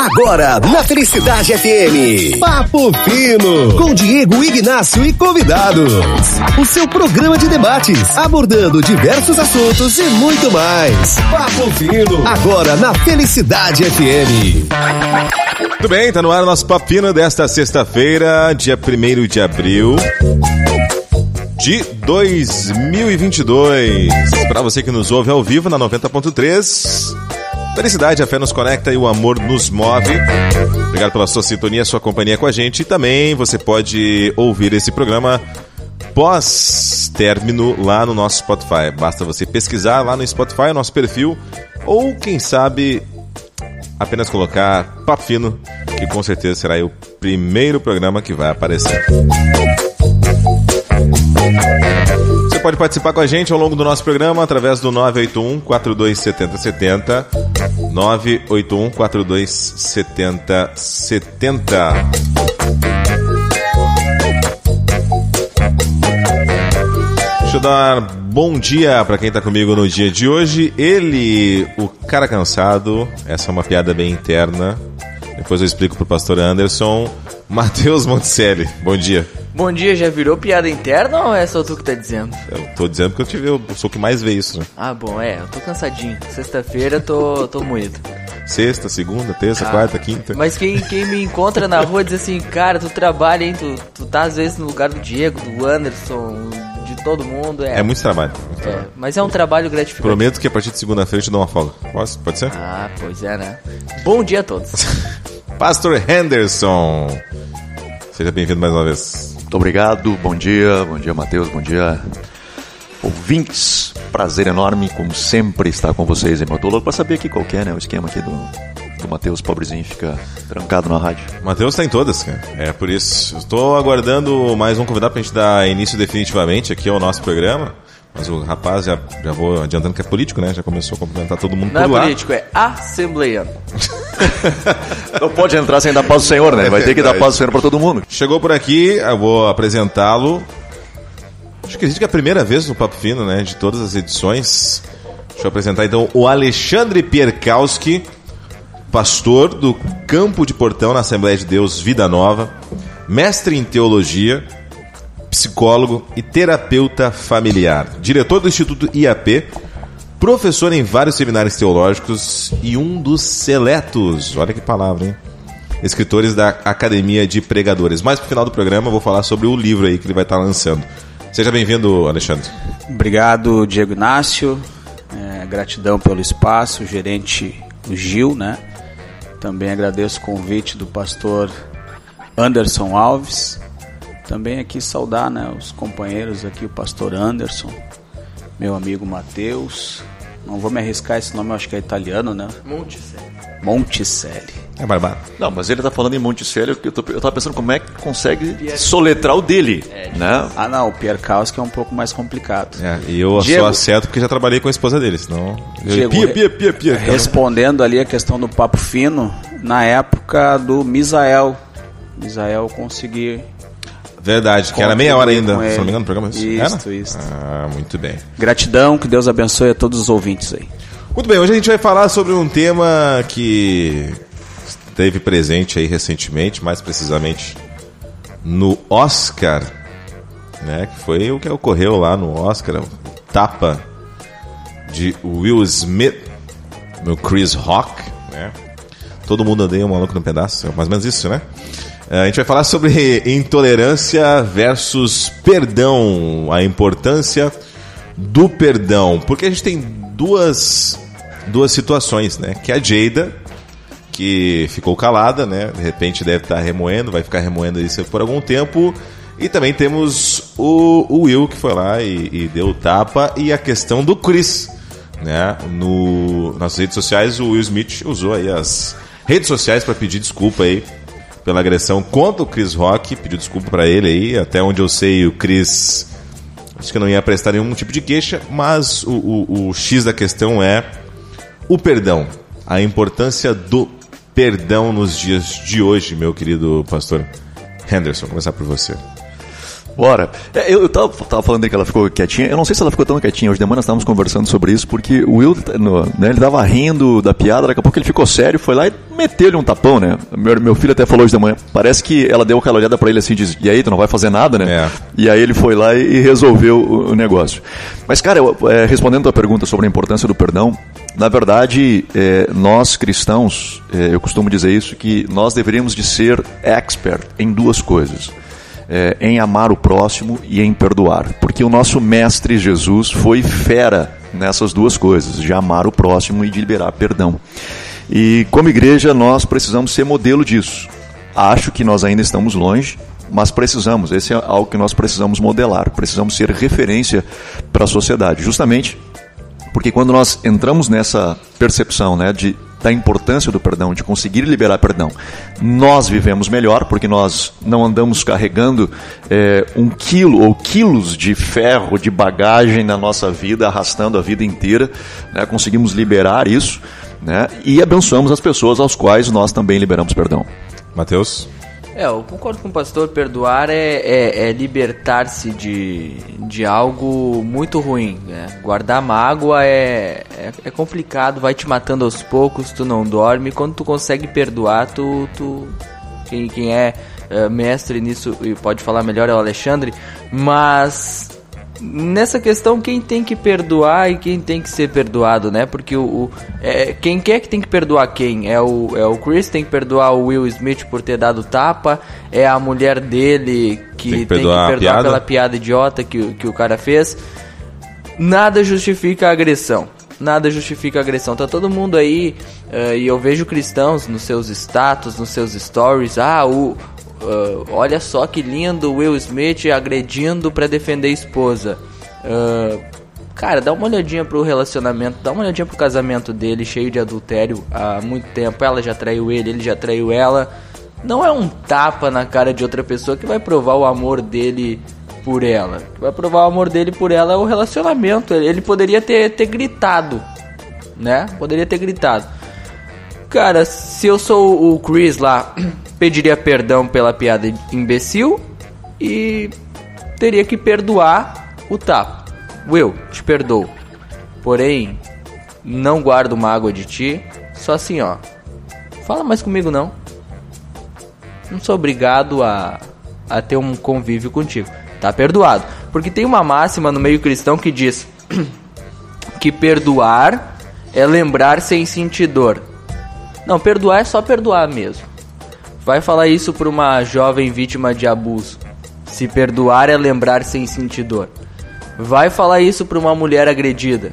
Agora, na Felicidade FM. Papo Fino. Com Diego Ignácio e convidados. O seu programa de debates, abordando diversos assuntos e muito mais. Papo Fino. Agora, na Felicidade FM. Muito bem, tá no ar o nosso Papo Fino desta sexta-feira, dia 1 de abril de 2022. Para você que nos ouve ao vivo na 90.3. Felicidade, a fé nos conecta e o amor nos move. Obrigado pela sua sintonia, sua companhia com a gente. E também você pode ouvir esse programa pós-término lá no nosso Spotify. Basta você pesquisar lá no Spotify, nosso perfil, ou quem sabe apenas colocar Papino, que com certeza será o primeiro programa que vai aparecer. Pode participar com a gente ao longo do nosso programa através do 981 427070 981 427070 Deixa eu dar bom dia para quem está comigo no dia de hoje. Ele, o cara cansado, essa é uma piada bem interna. Depois eu explico pro pastor Anderson. Matheus Monticelli, bom dia. Bom dia, já virou piada interna ou é só tu que tá dizendo? Eu tô dizendo que eu, tive, eu sou o que mais vê isso, né? Ah, bom, é, eu tô cansadinho. Sexta-feira tô, tô moído. Sexta, segunda, terça, ah, quarta, quinta. Mas quem, quem me encontra na rua diz assim, cara, tu trabalha, hein? Tu, tu tá às vezes no lugar do Diego, do Anderson, de todo mundo. É, é muito trabalho. Muito é, trabalho. mas é um trabalho gratificante. Prometo que a partir de segunda-feira eu te dou uma folga. Posso? Pode ser? Ah, pois é, né? Bom dia a todos. Pastor Henderson. Seja bem-vindo mais uma vez. Muito obrigado, bom dia, bom dia Matheus, bom dia ouvintes. Prazer enorme, como sempre, estar com vocês. Eu tô louco pra saber aqui qual é né, o esquema aqui do, do Matheus, pobrezinho, fica trancado na rádio. Matheus tá em todas, cara. É por isso. Estou aguardando mais um convidado pra gente dar início definitivamente aqui ao nosso programa. Mas o rapaz, já, já vou adiantando que é político, né? Já começou a cumprimentar todo mundo Não por é lá. político, é assembleiano. Não pode entrar sem dar paz do Senhor, né? Vai ter que dar paz do Senhor para todo mundo. Chegou por aqui, eu vou apresentá-lo. Acho que existe que é a primeira vez no Papo Fino, né? De todas as edições. Deixa eu apresentar então o Alexandre Pierkowski, pastor do Campo de Portão na Assembleia de Deus Vida Nova, mestre em teologia psicólogo e terapeuta familiar, diretor do Instituto IAP, professor em vários seminários teológicos e um dos seletos, olha que palavra, hein? Escritores da Academia de Pregadores. Mais pro final do programa eu vou falar sobre o livro aí que ele vai estar lançando. Seja bem-vindo, Alexandre. Obrigado, Diego Inácio. É, gratidão pelo espaço, gerente Gil, né? Também agradeço o convite do pastor Anderson Alves também aqui saudar né, os companheiros aqui, o pastor Anderson, meu amigo Matheus. Não vou me arriscar esse nome, eu acho que é italiano, né? Monticelli. Monticelli. É barbado. Não, mas ele tá falando em Monticelli, eu, tô, eu tava pensando como é que consegue Pierre... soletrar o dele, é, né? Ah, não, o Pierre Caos que é um pouco mais complicado. É, e eu Diego... só acerto porque já trabalhei com a esposa dele, senão... Diego, pia, pia, pia, pia. Respondendo ali a questão do papo fino, na época do Misael, Misael conseguir Verdade, que era meia hora ainda, se não me engano, no programa. Isso, era? isso. Ah, muito bem. Gratidão, que Deus abençoe a todos os ouvintes aí. Muito bem, hoje a gente vai falar sobre um tema que esteve presente aí recentemente, mais precisamente no Oscar, né? Que foi o que ocorreu lá no Oscar, o tapa de Will Smith no Chris Rock, né? Todo mundo odeia um maluco no pedaço, é mais ou menos isso, né? É, a gente vai falar sobre intolerância versus perdão, a importância do perdão, porque a gente tem duas, duas situações, né? Que a Jada, que ficou calada, né? De repente deve estar remoendo, vai ficar remoendo isso por algum tempo. E também temos o, o Will, que foi lá e, e deu o tapa, e a questão do Chris, né? No, nas redes sociais, o Will Smith usou aí as redes sociais para pedir desculpa aí pela agressão contra o Chris Rock, pediu desculpa para ele aí, até onde eu sei o Chris acho que não ia prestar nenhum tipo de queixa, mas o, o, o X da questão é o perdão, a importância do perdão nos dias de hoje, meu querido pastor Henderson, vou começar por você. Bora. É, eu, eu tava, tava falando que ela ficou quietinha. Eu não sei se ela ficou tão quietinha. Hoje de manhã nós estávamos conversando sobre isso, porque o Will, no, né, ele tava rindo da piada, daqui a pouco ele ficou sério, foi lá e meteu-lhe um tapão, né? Meu, meu filho até falou hoje de manhã. Parece que ela deu aquela olhada pra ele assim, diz, e aí, tu não vai fazer nada, né? É. E aí ele foi lá e resolveu o, o negócio. Mas, cara, eu, é, respondendo a tua pergunta sobre a importância do perdão, na verdade, é, nós cristãos, é, eu costumo dizer isso, que nós deveríamos de ser expert em duas coisas é, em amar o próximo e em perdoar. Porque o nosso mestre Jesus foi fera nessas duas coisas, de amar o próximo e de liberar perdão. E como igreja, nós precisamos ser modelo disso. Acho que nós ainda estamos longe, mas precisamos, esse é algo que nós precisamos modelar, precisamos ser referência para a sociedade, justamente porque quando nós entramos nessa percepção né, de da importância do perdão, de conseguir liberar perdão. Nós vivemos melhor porque nós não andamos carregando é, um quilo ou quilos de ferro, de bagagem na nossa vida, arrastando a vida inteira. Né? Conseguimos liberar isso né? e abençoamos as pessoas aos quais nós também liberamos perdão. Mateus? É, eu concordo com o pastor. Perdoar é, é, é libertar-se de, de algo muito ruim. Né? Guardar mágoa é, é, é, complicado, vai te matando aos poucos, tu não dorme. Quando tu consegue perdoar, tu. tu quem, quem é uh, mestre nisso e pode falar melhor é o Alexandre. Mas nessa questão quem tem que perdoar e quem tem que ser perdoado, né? Porque o, o é, quem quer que tem que perdoar quem? É o, é o Chris tem que perdoar o Will Smith por ter dado tapa, é a mulher dele que tem que perdoar, tem que perdoar pela piada idiota que, que o cara fez. Nada justifica a agressão. Nada justifica a agressão. Tá todo mundo aí, uh, e eu vejo cristãos nos seus status, nos seus stories. Ah, o, Uh, olha só que lindo Will Smith agredindo para defender a esposa. Uh, cara, dá uma olhadinha pro relacionamento, dá uma olhadinha pro casamento dele, cheio de adultério há muito tempo. Ela já traiu ele, ele já traiu ela. Não é um tapa na cara de outra pessoa que vai provar o amor dele por ela. Vai provar o amor dele por ela é o relacionamento. Ele poderia ter, ter gritado, né? Poderia ter gritado. Cara, se eu sou o Chris lá pediria perdão pela piada imbecil e teria que perdoar o tapa. Will, te perdoo. Porém, não guardo mágoa de ti. Só assim, ó. Fala mais comigo não. Não sou obrigado a, a ter um convívio contigo. Tá perdoado. Porque tem uma máxima no meio cristão que diz que perdoar é lembrar sem sentir dor. Não, perdoar é só perdoar mesmo. Vai falar isso para uma jovem vítima de abuso. Se perdoar é lembrar sem sentir dor. Vai falar isso para uma mulher agredida.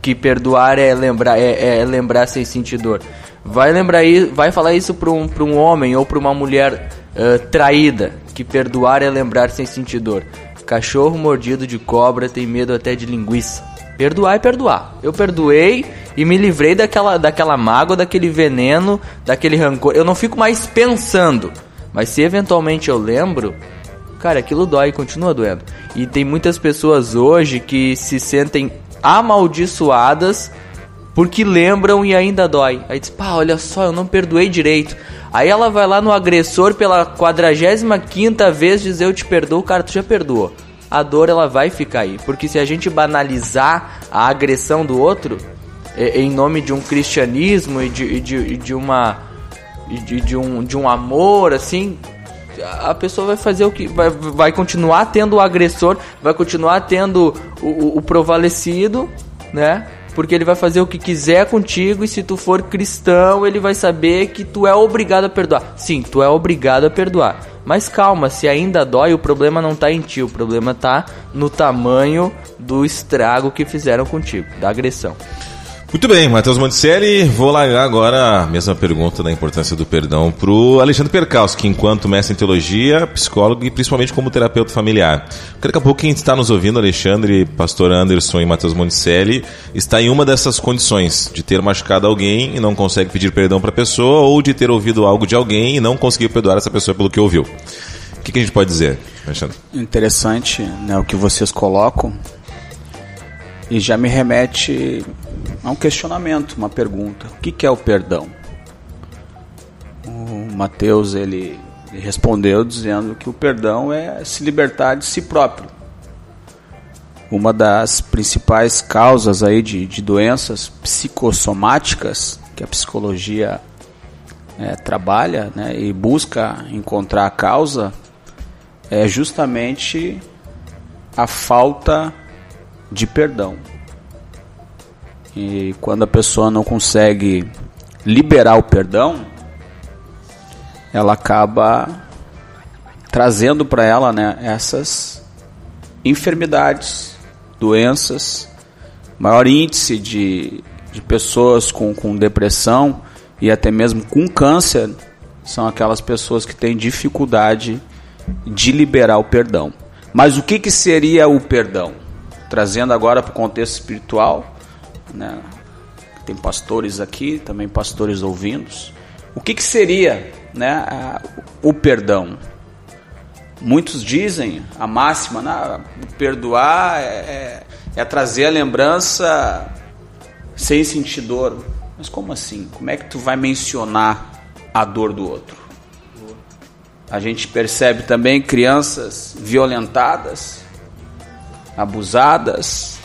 Que perdoar é lembrar, é, é lembrar sem sentir dor. Vai lembrar vai falar isso para um, um homem ou para uma mulher uh, traída. Que perdoar é lembrar sem sentir dor. Cachorro mordido de cobra tem medo até de linguiça. Perdoar é perdoar. Eu perdoei e me livrei daquela, daquela mágoa, daquele veneno, daquele rancor. Eu não fico mais pensando. Mas se eventualmente eu lembro, cara, aquilo dói e continua doendo. E tem muitas pessoas hoje que se sentem amaldiçoadas porque lembram e ainda dói. Aí diz, pá, olha só, eu não perdoei direito. Aí ela vai lá no agressor pela 45 quinta vez dizer eu te perdoo, cara, tu já perdoou a dor ela vai ficar aí. Porque se a gente banalizar a agressão do outro, em nome de um cristianismo e de, de, de uma. De, de, um, de um amor, assim, a pessoa vai fazer o que. Vai, vai continuar tendo o agressor, vai continuar tendo o, o, o provalecido, né? porque ele vai fazer o que quiser contigo e se tu for cristão, ele vai saber que tu é obrigado a perdoar. Sim, tu é obrigado a perdoar. Mas calma, se ainda dói, o problema não tá em ti, o problema tá no tamanho do estrago que fizeram contigo, da agressão. Muito bem, Matheus Monticelli, vou largar agora a mesma pergunta da importância do perdão para o Alexandre Perkowski, enquanto mestre em teologia, psicólogo e principalmente como terapeuta familiar. Daqui a pouco quem está nos ouvindo, Alexandre, pastor Anderson e Matheus Monticelli, está em uma dessas condições, de ter machucado alguém e não consegue pedir perdão para a pessoa, ou de ter ouvido algo de alguém e não conseguir perdoar essa pessoa pelo que ouviu. O que, que a gente pode dizer, Alexandre? Interessante né, o que vocês colocam e já me remete a um questionamento, uma pergunta. O que, que é o perdão? O Mateus ele Ele respondeu dizendo que o perdão é se libertar de si próprio. Uma das principais causas aí de, de doenças psicossomáticas que a psicologia é, trabalha né, e busca encontrar a causa é justamente a falta de perdão. E quando a pessoa não consegue liberar o perdão, ela acaba trazendo para ela né, essas enfermidades, doenças, maior índice de, de pessoas com, com depressão e até mesmo com câncer são aquelas pessoas que têm dificuldade de liberar o perdão. Mas o que, que seria o perdão? Trazendo agora para o contexto espiritual, né? tem pastores aqui, também pastores ouvindo. O que, que seria né, a, o perdão? Muitos dizem a máxima, né, perdoar é, é, é trazer a lembrança sem sentir dor. Mas como assim? Como é que tu vai mencionar a dor do outro? A gente percebe também crianças violentadas, abusadas.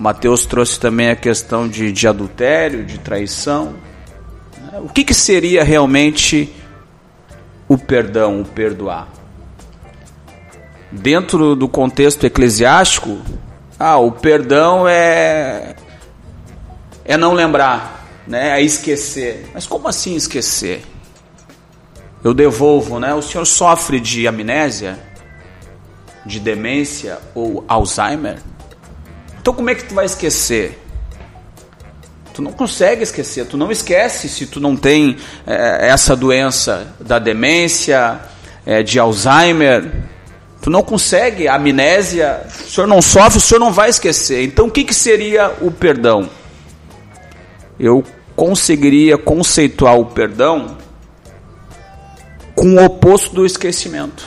Mateus trouxe também a questão de, de adultério, de traição. O que, que seria realmente o perdão, o perdoar? Dentro do contexto eclesiástico, ah, o perdão é é não lembrar, né? É esquecer. Mas como assim esquecer? Eu devolvo, né? O senhor sofre de amnésia, de demência ou Alzheimer? Então como é que tu vai esquecer? Tu não consegue esquecer, tu não esquece se tu não tem é, essa doença da demência, é, de Alzheimer. Tu não consegue, amnésia, o senhor não sofre, o senhor não vai esquecer. Então o que, que seria o perdão? eu conseguiria conceituar o perdão com o oposto do esquecimento.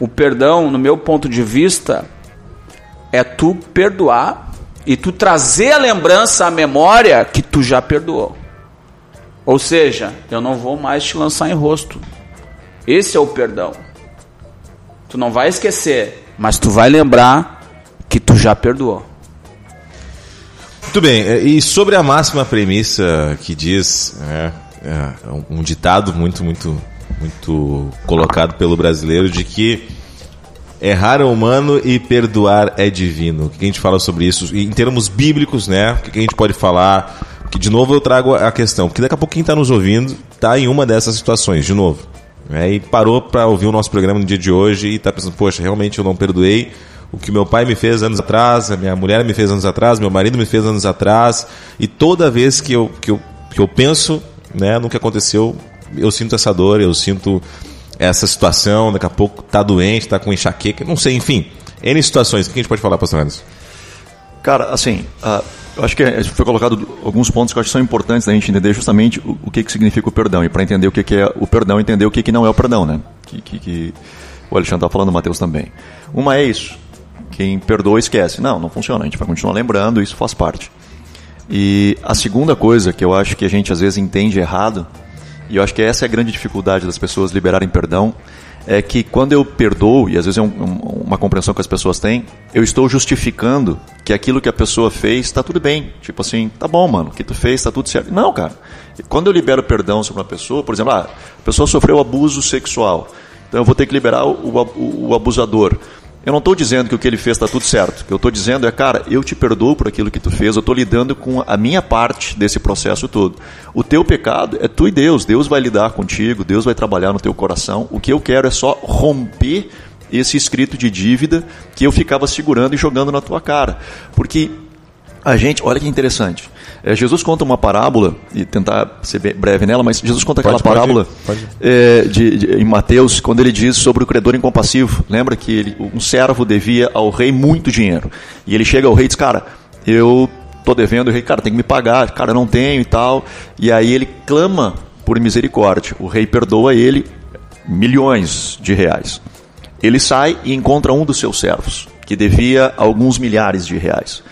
O perdão, no meu ponto de vista, é tu perdoar e tu trazer a lembrança, a memória que tu já perdoou. Ou seja, eu não vou mais te lançar em rosto. Esse é o perdão. Tu não vai esquecer, mas tu vai lembrar que tu já perdoou. Muito bem, é, e sobre a máxima premissa que diz, é, é, um ditado muito, muito, muito colocado pelo brasileiro de que errar é humano e perdoar é divino. O que a gente fala sobre isso? Em termos bíblicos, né? O que a gente pode falar? Que de novo eu trago a questão, porque daqui a pouco quem está nos ouvindo está em uma dessas situações, de novo. Né? E parou para ouvir o nosso programa no dia de hoje e está pensando, poxa, realmente eu não perdoei o que meu pai me fez anos atrás, a minha mulher me fez anos atrás, meu marido me fez anos atrás, e toda vez que eu, que eu, que eu penso né, no que aconteceu, eu sinto essa dor, eu sinto essa situação, daqui a pouco tá doente, tá com enxaqueca, não sei, enfim. N situações. O que a gente pode falar, pastor Anderson? Cara, assim, uh, eu acho que foi colocado alguns pontos que eu acho que são importantes da gente entender justamente o, o que, que significa o perdão. E para entender o que, que é o perdão, entender o que, que não é o perdão, né? Que, que, que o Alexandre está falando, o Matheus também. Uma é isso. Quem perdoa esquece. Não, não funciona. A gente vai continuar lembrando, isso faz parte. E a segunda coisa que eu acho que a gente às vezes entende errado, e eu acho que essa é a grande dificuldade das pessoas liberarem perdão, é que quando eu perdoo, e às vezes é um, uma compreensão que as pessoas têm, eu estou justificando que aquilo que a pessoa fez está tudo bem. Tipo assim, tá bom, mano, o que tu fez está tudo certo. Não, cara. Quando eu libero perdão sobre uma pessoa, por exemplo, ah, a pessoa sofreu abuso sexual, então eu vou ter que liberar o, o, o abusador. Eu não estou dizendo que o que ele fez está tudo certo. O que eu estou dizendo é, cara, eu te perdoo por aquilo que tu fez, eu estou lidando com a minha parte desse processo todo. O teu pecado é tu e Deus. Deus vai lidar contigo, Deus vai trabalhar no teu coração. O que eu quero é só romper esse escrito de dívida que eu ficava segurando e jogando na tua cara. Porque a gente, olha que interessante. É, Jesus conta uma parábola, e tentar ser breve nela, mas Jesus conta aquela pode, parábola pode, pode. É, de, de, em Mateus, quando ele diz sobre o credor incompassivo. Lembra que ele, um servo devia ao rei muito dinheiro. E ele chega ao rei e diz: Cara, eu tô devendo, o rei, cara, tem que me pagar, cara, não tenho e tal. E aí ele clama por misericórdia. O rei perdoa ele milhões de reais. Ele sai e encontra um dos seus servos, que devia alguns milhares de reais.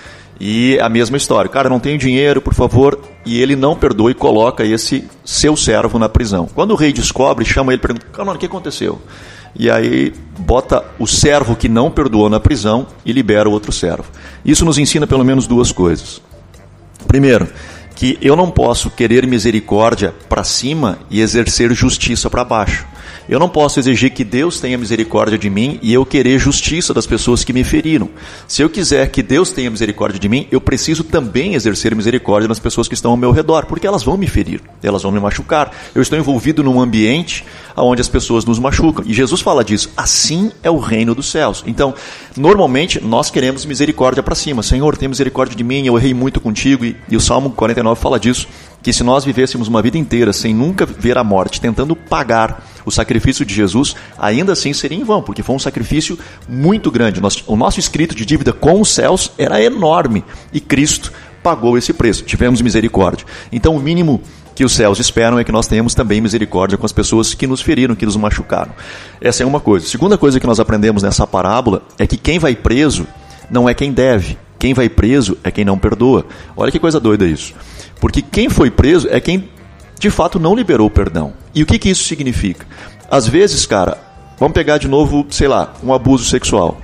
E a mesma história. Cara, não tenho dinheiro, por favor, e ele não perdoa e coloca esse seu servo na prisão. Quando o rei descobre, chama ele e pergunta: Calma, o que aconteceu? E aí bota o servo que não perdoou na prisão e libera o outro servo. Isso nos ensina pelo menos duas coisas. Primeiro, que eu não posso querer misericórdia para cima e exercer justiça para baixo. Eu não posso exigir que Deus tenha misericórdia de mim e eu querer justiça das pessoas que me feriram. Se eu quiser que Deus tenha misericórdia de mim, eu preciso também exercer misericórdia nas pessoas que estão ao meu redor, porque elas vão me ferir, elas vão me machucar. Eu estou envolvido num ambiente onde as pessoas nos machucam. E Jesus fala disso. Assim é o reino dos céus. Então, normalmente nós queremos misericórdia para cima. Senhor, tem misericórdia de mim, eu errei muito contigo. E, e o Salmo 49 fala disso que se nós vivêssemos uma vida inteira sem nunca ver a morte, tentando pagar o sacrifício de Jesus, ainda assim seria em vão, porque foi um sacrifício muito grande. o nosso escrito de dívida com os céus era enorme e Cristo pagou esse preço. Tivemos misericórdia. Então, o mínimo que os céus esperam é que nós tenhamos também misericórdia com as pessoas que nos feriram, que nos machucaram. Essa é uma coisa. Segunda coisa que nós aprendemos nessa parábola é que quem vai preso não é quem deve. Quem vai preso é quem não perdoa. Olha que coisa doida isso. Porque quem foi preso é quem de fato não liberou o perdão. E o que, que isso significa? Às vezes, cara, vamos pegar de novo, sei lá, um abuso sexual.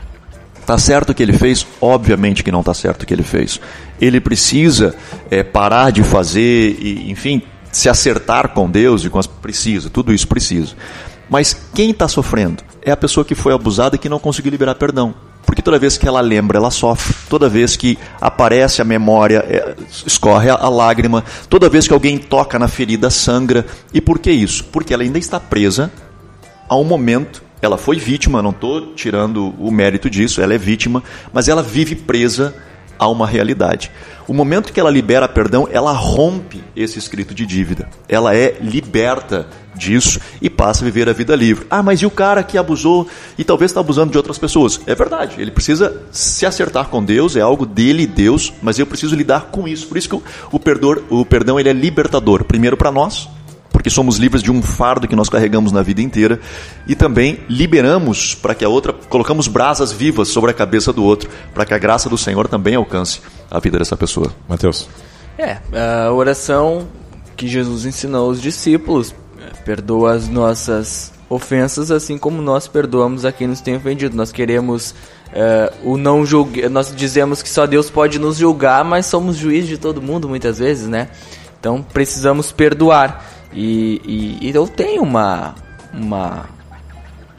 Tá certo o que ele fez? Obviamente que não tá certo o que ele fez. Ele precisa é, parar de fazer e, enfim, se acertar com Deus e com as precisa, tudo isso precisa. Mas quem está sofrendo é a pessoa que foi abusada e que não conseguiu liberar perdão. Porque toda vez que ela lembra, ela sofre. Toda vez que aparece a memória, é, escorre a lágrima. Toda vez que alguém toca na ferida, sangra. E por que isso? Porque ela ainda está presa a um momento. Ela foi vítima, não estou tirando o mérito disso, ela é vítima, mas ela vive presa a uma realidade. O momento que ela libera perdão, ela rompe esse escrito de dívida. Ela é liberta disso e passa a viver a vida livre. Ah, mas e o cara que abusou e talvez está abusando de outras pessoas? É verdade, ele precisa se acertar com Deus, é algo dele e Deus, mas eu preciso lidar com isso. Por isso que o, perdor, o perdão ele é libertador, primeiro para nós, porque somos livres de um fardo que nós carregamos na vida inteira e também liberamos para que a outra, colocamos brasas vivas sobre a cabeça do outro, para que a graça do Senhor também alcance a vida dessa pessoa. Mateus. É, a oração que Jesus ensinou aos discípulos, é, perdoa as nossas ofensas assim como nós perdoamos a quem nos tem ofendido. Nós queremos uh, o não julgar, nós dizemos que só Deus pode nos julgar, mas somos juiz de todo mundo muitas vezes, né? Então precisamos perdoar. E, e, e eu tenho uma, uma,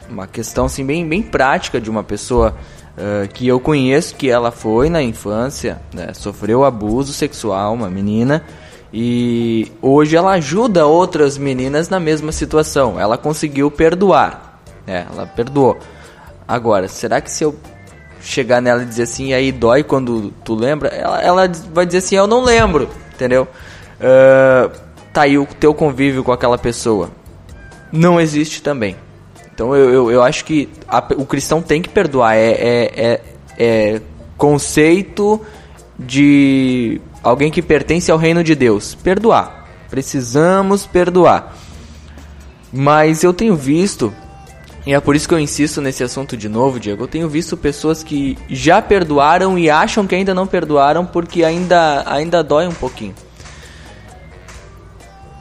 uma questão assim, bem, bem prática de uma pessoa uh, que eu conheço que ela foi na infância, né, sofreu abuso sexual, uma menina, e hoje ela ajuda outras meninas na mesma situação. Ela conseguiu perdoar, né, ela perdoou. Agora, será que se eu chegar nela e dizer assim, e aí dói quando tu lembra? Ela, ela vai dizer assim, eu não lembro, entendeu? Uh, tá aí o teu convívio com aquela pessoa. Não existe também. Então eu, eu, eu acho que a, o cristão tem que perdoar. É, é, é, é conceito de alguém que pertence ao reino de Deus. Perdoar. Precisamos perdoar. Mas eu tenho visto, e é por isso que eu insisto nesse assunto de novo, Diego. Eu tenho visto pessoas que já perdoaram e acham que ainda não perdoaram porque ainda, ainda dói um pouquinho.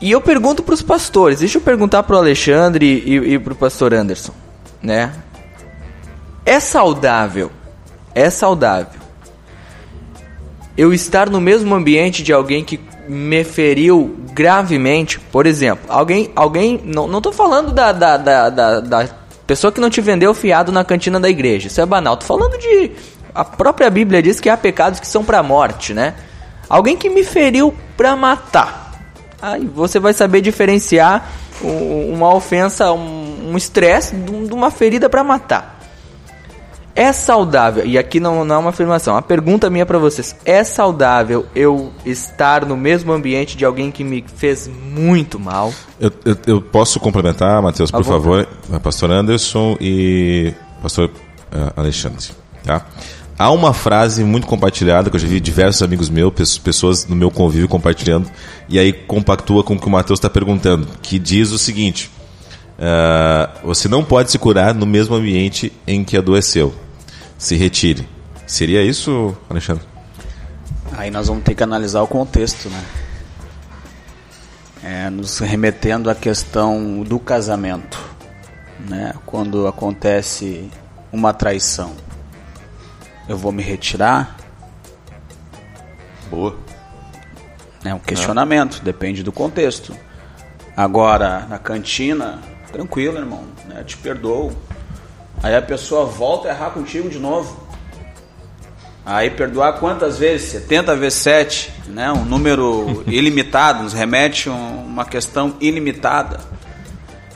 E eu pergunto para os pastores, deixa eu perguntar para o Alexandre e, e para o pastor Anderson, né? É saudável, é saudável. Eu estar no mesmo ambiente de alguém que me feriu gravemente, por exemplo, alguém, alguém, não, não tô falando da, da, da, da, da pessoa que não te vendeu fiado na cantina da igreja, isso é banal, tô falando de, a própria Bíblia diz que há pecados que são para morte, né? Alguém que me feriu para matar, Aí você vai saber diferenciar uma ofensa, um estresse de uma ferida para matar. É saudável, e aqui não, não é uma afirmação, a pergunta minha para vocês: é saudável eu estar no mesmo ambiente de alguém que me fez muito mal? Eu, eu, eu posso complementar, Matheus, por favor, pastor Anderson e pastor uh, Alexandre. Tá? Há uma frase muito compartilhada, que eu já vi diversos amigos meus, pessoas no meu convívio compartilhando, e aí compactua com o que o Matheus está perguntando, que diz o seguinte: uh, você não pode se curar no mesmo ambiente em que adoeceu. Se retire. Seria isso, Alexandre? Aí nós vamos ter que analisar o contexto, né? é, nos remetendo à questão do casamento, né? Quando acontece uma traição, eu vou me retirar? Boa. É um questionamento, depende do contexto. Agora, na cantina, tranquilo, irmão, né? te perdoo. Aí a pessoa volta a errar contigo de novo. Aí perdoar quantas vezes? 70 vezes 7, né? um número ilimitado, nos remete a uma questão ilimitada.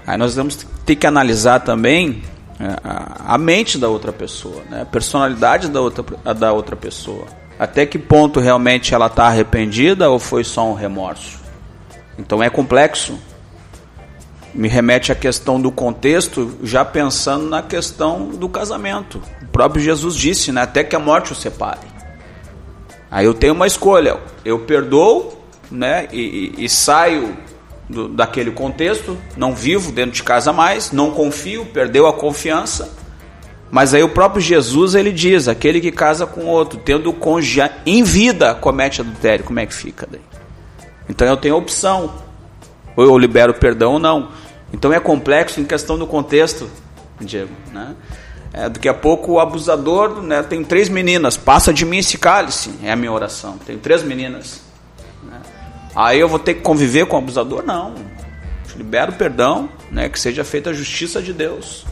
Aí nós vamos ter que analisar também a mente da outra pessoa, né? a personalidade da outra, da outra pessoa. Até que ponto realmente ela está arrependida ou foi só um remorso? Então é complexo. Me remete à questão do contexto, já pensando na questão do casamento. O próprio Jesus disse, né, até que a morte o separe. Aí eu tenho uma escolha: eu perdoo, né, e, e, e saio do, daquele contexto, não vivo dentro de casa mais, não confio, perdeu a confiança. Mas aí o próprio Jesus ele diz: aquele que casa com outro, tendo cônjuge em vida, comete adultério. Como é que fica daí? Então eu tenho opção: ou eu libero perdão ou não. Então é complexo em questão do contexto, Diego. Né? É, daqui a pouco o abusador né, tem três meninas, passa de mim esse cálice, é a minha oração. Tem três meninas. Aí eu vou ter que conviver com o abusador? Não. Libero perdão, né, que seja feita a justiça de Deus.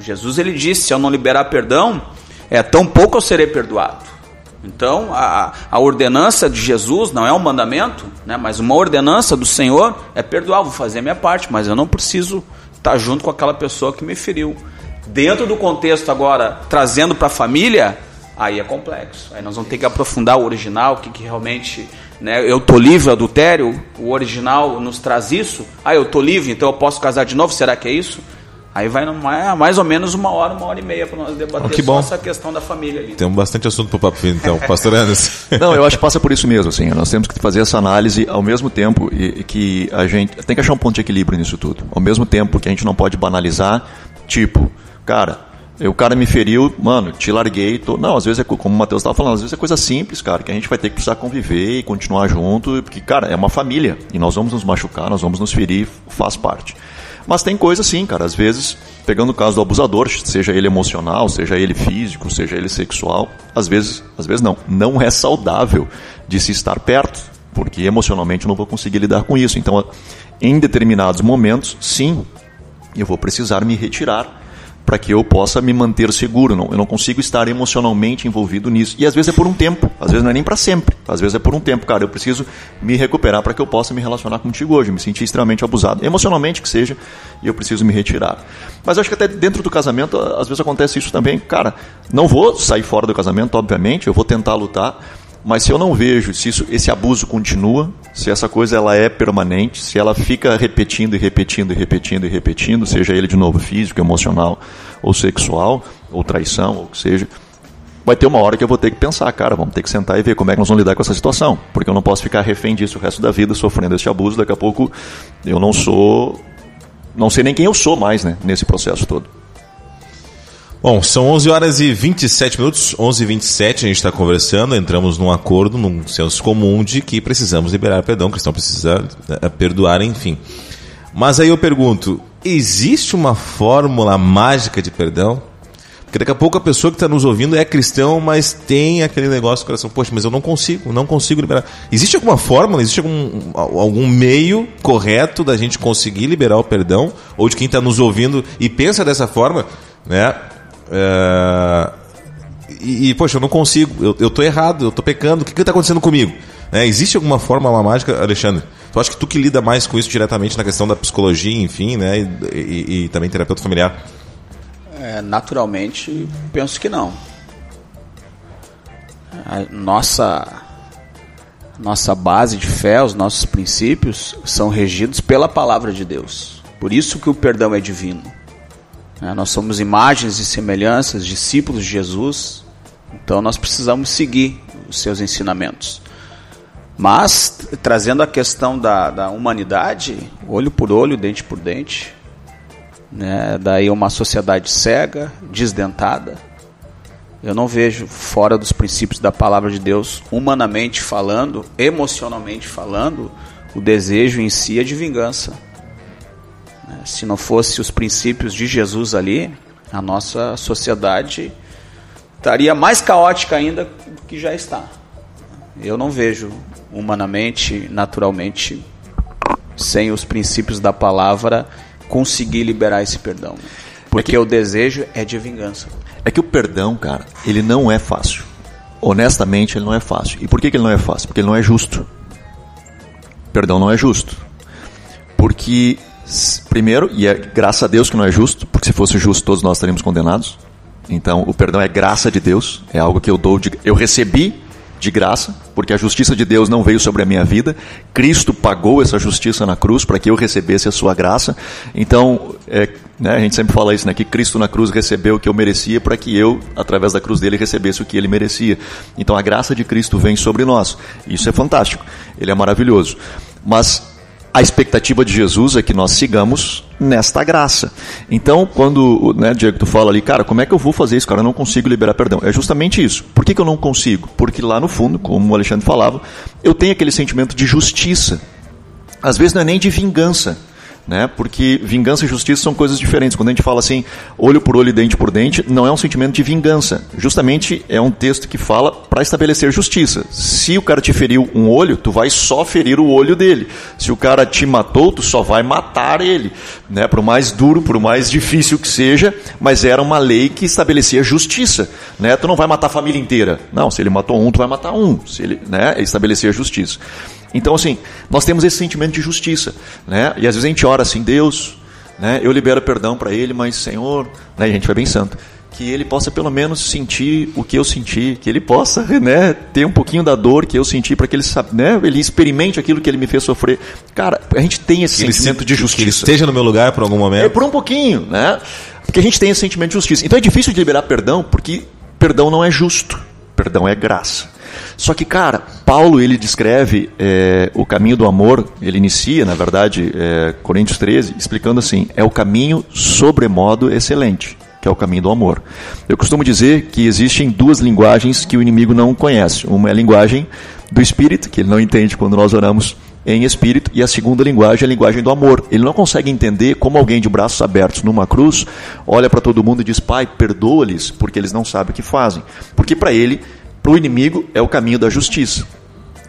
Jesus ele disse: se eu não liberar perdão, é tão pouco eu serei perdoado. Então, a, a ordenança de Jesus não é um mandamento, né, mas uma ordenança do Senhor é perdoar, vou fazer a minha parte, mas eu não preciso estar junto com aquela pessoa que me feriu. Dentro do contexto agora, trazendo para a família, aí é complexo. Aí nós vamos ter que aprofundar o original, o que, que realmente. Né, eu tô livre adultério, o original nos traz isso. Ah, eu tô livre, então eu posso casar de novo, será que é isso? Aí vai mais, mais ou menos uma hora, uma hora e meia para nós debater oh, que bom. essa questão da família ali. Tem bastante assunto para o Papo Fino, então, pastor Anderson. Não, eu acho que passa por isso mesmo, assim. Nós temos que fazer essa análise ao mesmo tempo e, e que a gente tem que achar um ponto de equilíbrio nisso tudo. Ao mesmo tempo que a gente não pode banalizar, tipo, cara, o cara me feriu, mano, te larguei. Tô... Não, às vezes é como o Matheus estava falando, às vezes é coisa simples, cara, que a gente vai ter que precisar conviver e continuar junto, porque, cara, é uma família e nós vamos nos machucar, nós vamos nos ferir, faz parte. Mas tem coisa sim, cara. Às vezes, pegando o caso do abusador, seja ele emocional, seja ele físico, seja ele sexual, às vezes, às vezes não, não é saudável de se estar perto, porque emocionalmente eu não vou conseguir lidar com isso. Então, em determinados momentos, sim, eu vou precisar me retirar para que eu possa me manter seguro. Não, eu não consigo estar emocionalmente envolvido nisso. E às vezes é por um tempo, às vezes não é nem para sempre. Às vezes é por um tempo, cara. Eu preciso me recuperar para que eu possa me relacionar contigo hoje. Me senti extremamente abusado, emocionalmente que seja, e eu preciso me retirar. Mas acho que até dentro do casamento, às vezes acontece isso também. Cara, não vou sair fora do casamento, obviamente, eu vou tentar lutar. Mas se eu não vejo se isso, esse abuso continua, se essa coisa ela é permanente, se ela fica repetindo e repetindo e repetindo e repetindo, seja ele de novo físico, emocional ou sexual, ou traição, ou o que seja, vai ter uma hora que eu vou ter que pensar, cara, vamos ter que sentar e ver como é que nós vamos lidar com essa situação, porque eu não posso ficar refém disso o resto da vida, sofrendo esse abuso, daqui a pouco eu não sou, não sei nem quem eu sou mais, né, nesse processo todo. Bom, são 11 horas e 27 minutos, 11 e 27 a gente está conversando, entramos num acordo, num senso comum de que precisamos liberar perdão, que cristão precisa né, perdoar, enfim. Mas aí eu pergunto, existe uma fórmula mágica de perdão? Porque daqui a pouco a pessoa que está nos ouvindo é cristão, mas tem aquele negócio no coração, poxa, mas eu não consigo, não consigo liberar. Existe alguma fórmula, existe algum, algum meio correto da gente conseguir liberar o perdão? Ou de quem está nos ouvindo e pensa dessa forma, né? É... E, e, poxa, eu não consigo, eu, eu tô errado, eu tô pecando, o que está acontecendo comigo? É, existe alguma forma uma mágica, Alexandre? Tu acha que tu que lida mais com isso diretamente na questão da psicologia, enfim, né? E, e, e também terapeuta familiar? É, naturalmente, penso que não. A nossa nossa base de fé, os nossos princípios são regidos pela palavra de Deus. Por isso que o perdão é divino. É, nós somos imagens e semelhanças, discípulos de Jesus, então nós precisamos seguir os seus ensinamentos. Mas, trazendo a questão da, da humanidade, olho por olho, dente por dente, né? daí uma sociedade cega, desdentada, eu não vejo fora dos princípios da palavra de Deus, humanamente falando, emocionalmente falando, o desejo em si é de vingança. Né? Se não fosse os princípios de Jesus ali, a nossa sociedade estaria mais caótica ainda do que já está. Eu não vejo humanamente, naturalmente, sem os princípios da palavra, conseguir liberar esse perdão. Porque é que, o desejo é de vingança. É que o perdão, cara, ele não é fácil. Honestamente, ele não é fácil. E por que, que ele não é fácil? Porque ele não é justo. Perdão não é justo. Porque, primeiro, e é graças a Deus que não é justo, porque se fosse justo todos nós estaríamos condenados. Então, o perdão é graça de Deus, é algo que eu dou, de, eu recebi de graça, porque a justiça de Deus não veio sobre a minha vida. Cristo pagou essa justiça na cruz para que eu recebesse a sua graça. Então, é, né, a gente sempre fala isso, né, que Cristo na cruz recebeu o que eu merecia para que eu, através da cruz dele, recebesse o que ele merecia. Então, a graça de Cristo vem sobre nós. Isso é fantástico. Ele é maravilhoso. Mas a expectativa de Jesus é que nós sigamos nesta graça. Então, quando, né, Diego, tu fala ali, cara, como é que eu vou fazer isso, cara? Eu não consigo liberar perdão. É justamente isso. Por que, que eu não consigo? Porque lá no fundo, como o Alexandre falava, eu tenho aquele sentimento de justiça. Às vezes não é nem de vingança né? Porque vingança e justiça são coisas diferentes. Quando a gente fala assim, olho por olho e dente por dente, não é um sentimento de vingança. Justamente é um texto que fala para estabelecer justiça. Se o cara te feriu um olho, tu vai só ferir o olho dele. Se o cara te matou, tu só vai matar ele, né? Por mais duro, por mais difícil que seja, mas era uma lei que estabelecia justiça, né? Tu não vai matar a família inteira. Não, se ele matou um, tu vai matar um. Se ele, né, estabelecia justiça. Então, assim, nós temos esse sentimento de justiça, né? E às vezes a gente ora assim, Deus, né? Eu libero perdão para ele, mas Senhor, né? A gente vai bem santo, que ele possa pelo menos sentir o que eu senti, que ele possa, né? Ter um pouquinho da dor que eu senti para que ele, né? Ele experimente aquilo que ele me fez sofrer. Cara, a gente tem esse que sentimento de justiça. Que ele esteja no meu lugar por algum momento. É por um pouquinho, né? Porque a gente tem esse sentimento de justiça. Então é difícil de liberar perdão, porque perdão não é justo. Perdão é graça. Só que, cara, Paulo ele descreve é, o caminho do amor, ele inicia, na verdade, é, Coríntios 13, explicando assim: é o caminho sobremodo excelente, que é o caminho do amor. Eu costumo dizer que existem duas linguagens que o inimigo não conhece. Uma é a linguagem do espírito, que ele não entende quando nós oramos em espírito, e a segunda linguagem é a linguagem do amor. Ele não consegue entender como alguém de braços abertos numa cruz olha para todo mundo e diz: Pai, perdoa-lhes, porque eles não sabem o que fazem. Porque para ele para o inimigo é o caminho da justiça.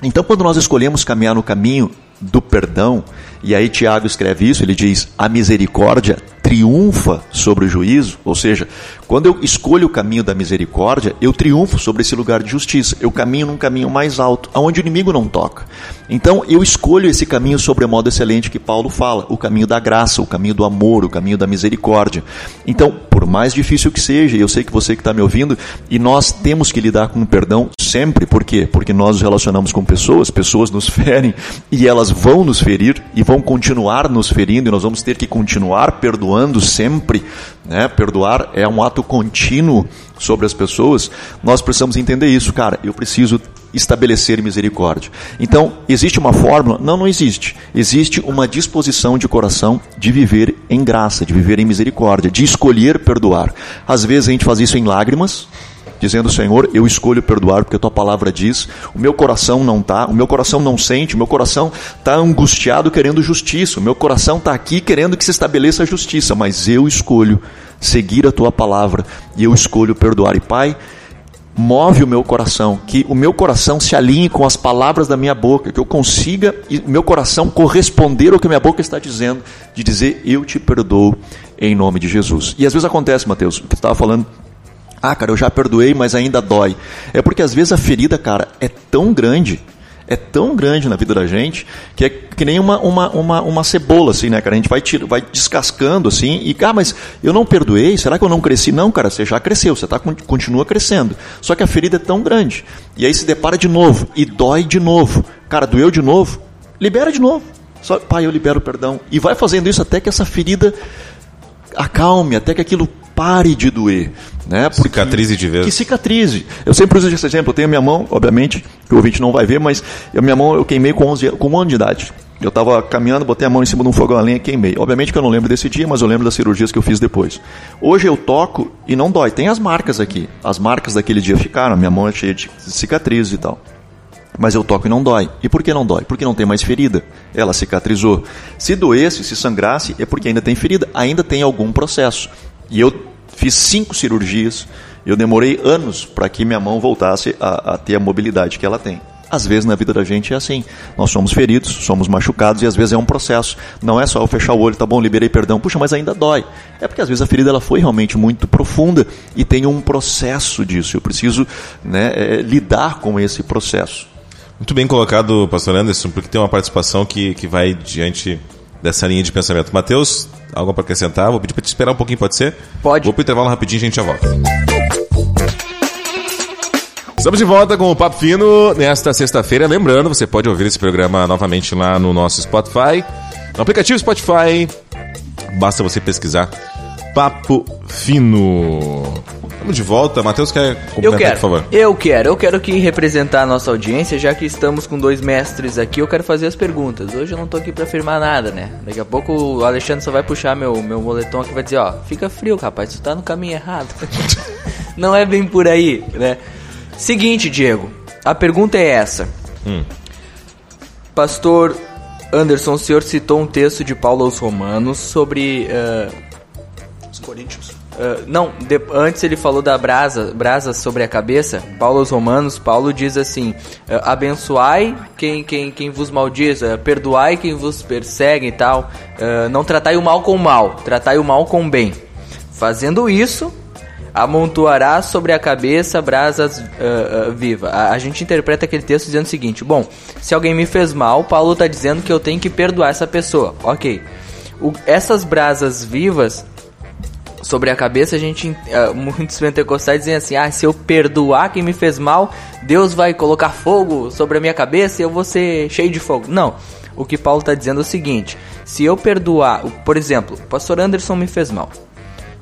Então, quando nós escolhemos caminhar no caminho do perdão, e aí Tiago escreve isso, ele diz: a misericórdia triunfa sobre o juízo, ou seja, quando eu escolho o caminho da misericórdia, eu triunfo sobre esse lugar de justiça. Eu caminho num caminho mais alto, aonde o inimigo não toca. Então, eu escolho esse caminho sobre modo excelente que Paulo fala, o caminho da graça, o caminho do amor, o caminho da misericórdia. Então, por mais difícil que seja, eu sei que você que está me ouvindo, e nós temos que lidar com o perdão sempre, por quê? Porque nós nos relacionamos com pessoas, pessoas nos ferem e elas vão nos ferir e vão continuar nos ferindo, e nós vamos ter que continuar perdoando sempre. Né? Perdoar é um ato contínuo sobre as pessoas. Nós precisamos entender isso, cara. Eu preciso estabelecer misericórdia. Então, existe uma fórmula? Não, não existe. Existe uma disposição de coração de viver em graça, de viver em misericórdia, de escolher perdoar. Às vezes a gente faz isso em lágrimas, dizendo: Senhor, eu escolho perdoar porque a tua palavra diz. O meu coração não está, o meu coração não sente, o meu coração está angustiado querendo justiça, o meu coração está aqui querendo que se estabeleça a justiça, mas eu escolho seguir a tua palavra e eu escolho perdoar. E Pai, move o meu coração, que o meu coração se alinhe com as palavras da minha boca, que eu consiga e meu coração corresponder ao que a minha boca está dizendo, de dizer eu te perdoo em nome de Jesus. E às vezes acontece, Mateus, o que estava falando ah, cara, eu já perdoei, mas ainda dói. É porque às vezes a ferida, cara, é tão grande, é tão grande na vida da gente, que é que nem uma, uma, uma, uma cebola, assim, né, cara? A gente vai, tira, vai descascando, assim, e, ah, mas eu não perdoei, será que eu não cresci? Não, cara, você já cresceu, você tá, continua crescendo. Só que a ferida é tão grande. E aí se depara de novo, e dói de novo. Cara, doeu de novo? Libera de novo. Só, pai, eu libero perdão. E vai fazendo isso até que essa ferida acalme, até que aquilo pare de doer. Né? Porque, cicatrize de vez. Que cicatrize. Eu sempre uso esse exemplo. Eu tenho a minha mão, obviamente, que o ouvinte não vai ver, mas a minha mão eu queimei com, 11, com um ano de idade. Eu estava caminhando, botei a mão em cima de um fogão a lenha e queimei. Obviamente que eu não lembro desse dia, mas eu lembro das cirurgias que eu fiz depois. Hoje eu toco e não dói. Tem as marcas aqui. As marcas daquele dia ficaram. Minha mão é cheia de cicatrizes e tal. Mas eu toco e não dói. E por que não dói? Porque não tem mais ferida. Ela cicatrizou. Se doesse, se sangrasse, é porque ainda tem ferida, ainda tem algum processo. E eu fiz cinco cirurgias, eu demorei anos para que minha mão voltasse a, a ter a mobilidade que ela tem. Às vezes na vida da gente é assim. Nós somos feridos, somos machucados e às vezes é um processo. Não é só eu fechar o olho, tá bom, liberei perdão. Puxa, mas ainda dói. É porque às vezes a ferida ela foi realmente muito profunda e tem um processo disso. Eu preciso né, é, lidar com esse processo. Muito bem colocado, pastor Anderson, porque tem uma participação que, que vai diante dessa linha de pensamento. Mateus, algo para acrescentar? Vou pedir para te esperar um pouquinho, pode ser? Pode. Vou para o intervalo rapidinho e a gente já volta. Estamos de volta com o Papo Fino nesta sexta-feira. Lembrando, você pode ouvir esse programa novamente lá no nosso Spotify. No aplicativo Spotify, basta você pesquisar Papo Fino. Estamos de volta. Matheus quer complementar, Eu quero, por favor? eu quero, eu quero que representar a nossa audiência, já que estamos com dois mestres aqui, eu quero fazer as perguntas. Hoje eu não tô aqui pra afirmar nada, né? Daqui a pouco o Alexandre só vai puxar meu, meu moletom aqui e vai dizer, ó, fica frio, rapaz, tu tá no caminho errado. não é bem por aí, né? Seguinte, Diego, a pergunta é essa. Hum. Pastor Anderson, o senhor citou um texto de Paulo aos Romanos sobre... ah, Os Coríntios. Uh, não, de- antes ele falou da brasa, brasa sobre a cabeça. Paulo aos Romanos, Paulo diz assim: uh, abençoai quem, quem, quem vos maldiz, uh, perdoai quem vos persegue e tal. Não tratai o mal com mal, tratai o mal com bem. Fazendo isso, amontoará sobre a cabeça brasas uh, uh, viva. A, a gente interpreta aquele texto dizendo o seguinte: bom, se alguém me fez mal, Paulo está dizendo que eu tenho que perdoar essa pessoa. Ok. O- essas brasas vivas sobre a cabeça, a gente, ah, muitos pentecostais dizem assim: ah, se eu perdoar quem me fez mal, Deus vai colocar fogo sobre a minha cabeça e eu vou ser cheio de fogo. Não. O que Paulo está dizendo é o seguinte: se eu perdoar, por exemplo, o pastor Anderson me fez mal.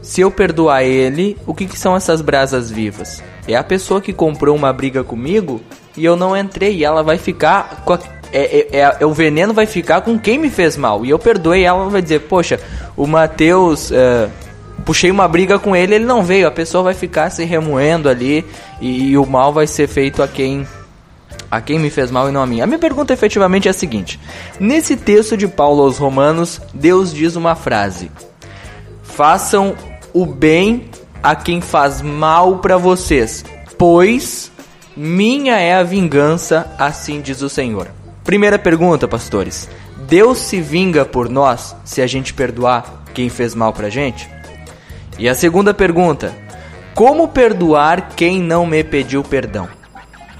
Se eu perdoar ele, o que, que são essas brasas vivas? É a pessoa que comprou uma briga comigo e eu não entrei e ela vai ficar com a, é, é- é- é- o veneno vai ficar com quem me fez mal. E eu perdoei ela, vai dizer, poxa, o Matheus. é, puxei uma briga com ele, ele não veio. A pessoa vai ficar se remoendo ali e, e o mal vai ser feito a quem a quem me fez mal e não a mim. A minha pergunta efetivamente é a seguinte: nesse texto de Paulo aos Romanos, Deus diz uma frase: Façam o bem a quem faz mal para vocês, pois minha é a vingança, assim diz o Senhor. Primeira pergunta, pastores: Deus se vinga por nós se a gente perdoar quem fez mal pra gente? E a segunda pergunta: Como perdoar quem não me pediu perdão?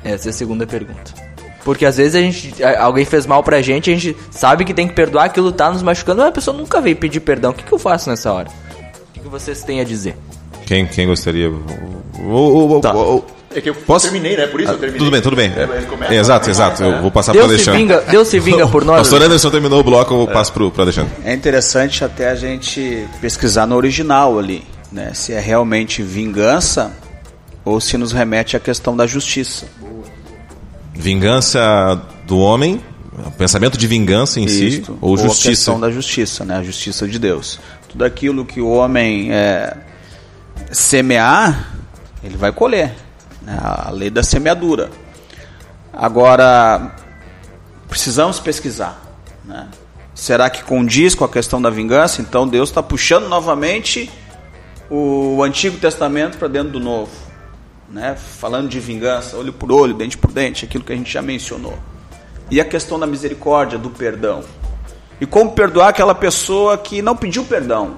Essa é a segunda pergunta. Porque às vezes a gente, alguém fez mal pra gente, a gente sabe que tem que perdoar, aquilo tá nos machucando, mas a pessoa nunca veio pedir perdão. O que, que eu faço nessa hora? O que, que vocês têm a dizer? Quem, quem gostaria? O- o- o- Tá. o- É que eu Posso? terminei, né? Por isso eu terminei. Tudo bem, tudo bem. É, É, a exato, exato. né? Eu vou passar para o Deus se, Alexandre. vinga, Deus se vinga por nós. Pastor Anderson terminou o bloco, eu passo pro, pro Alexandre. É interessante até a gente pesquisar no original ali, né? Se é realmente vingança ou se nos remete à questão da justiça. Vingança do homem, pensamento de vingança em si, Isto. ou a justiça. questão da justiça, né? A justiça de Deus. Tudo aquilo que o homem é, semear, ele vai colher. Né? A lei da semeadura. Agora, precisamos pesquisar. Né? Será que condiz com a questão da vingança? Então Deus está puxando novamente o Antigo Testamento para dentro do Novo. Né? Falando de vingança, olho por olho, dente por dente, aquilo que a gente já mencionou. E a questão da misericórdia, do perdão. E como perdoar aquela pessoa que não pediu perdão.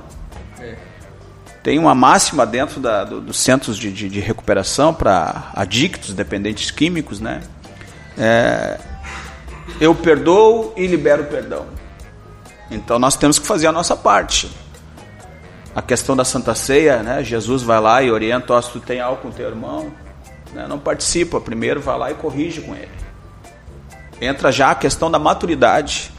Tem uma máxima dentro da- do- dos centros de, de- de recuperação para adictos, dependentes químicos, né? É, eu perdoo e libero perdão. Então nós temos que fazer a nossa parte. A questão da Santa Ceia, né? Jesus vai lá e orienta, ó, se tu tem algo com teu irmão, né? não participa, primeiro vai lá e corrige com ele entra já a questão da maturidade.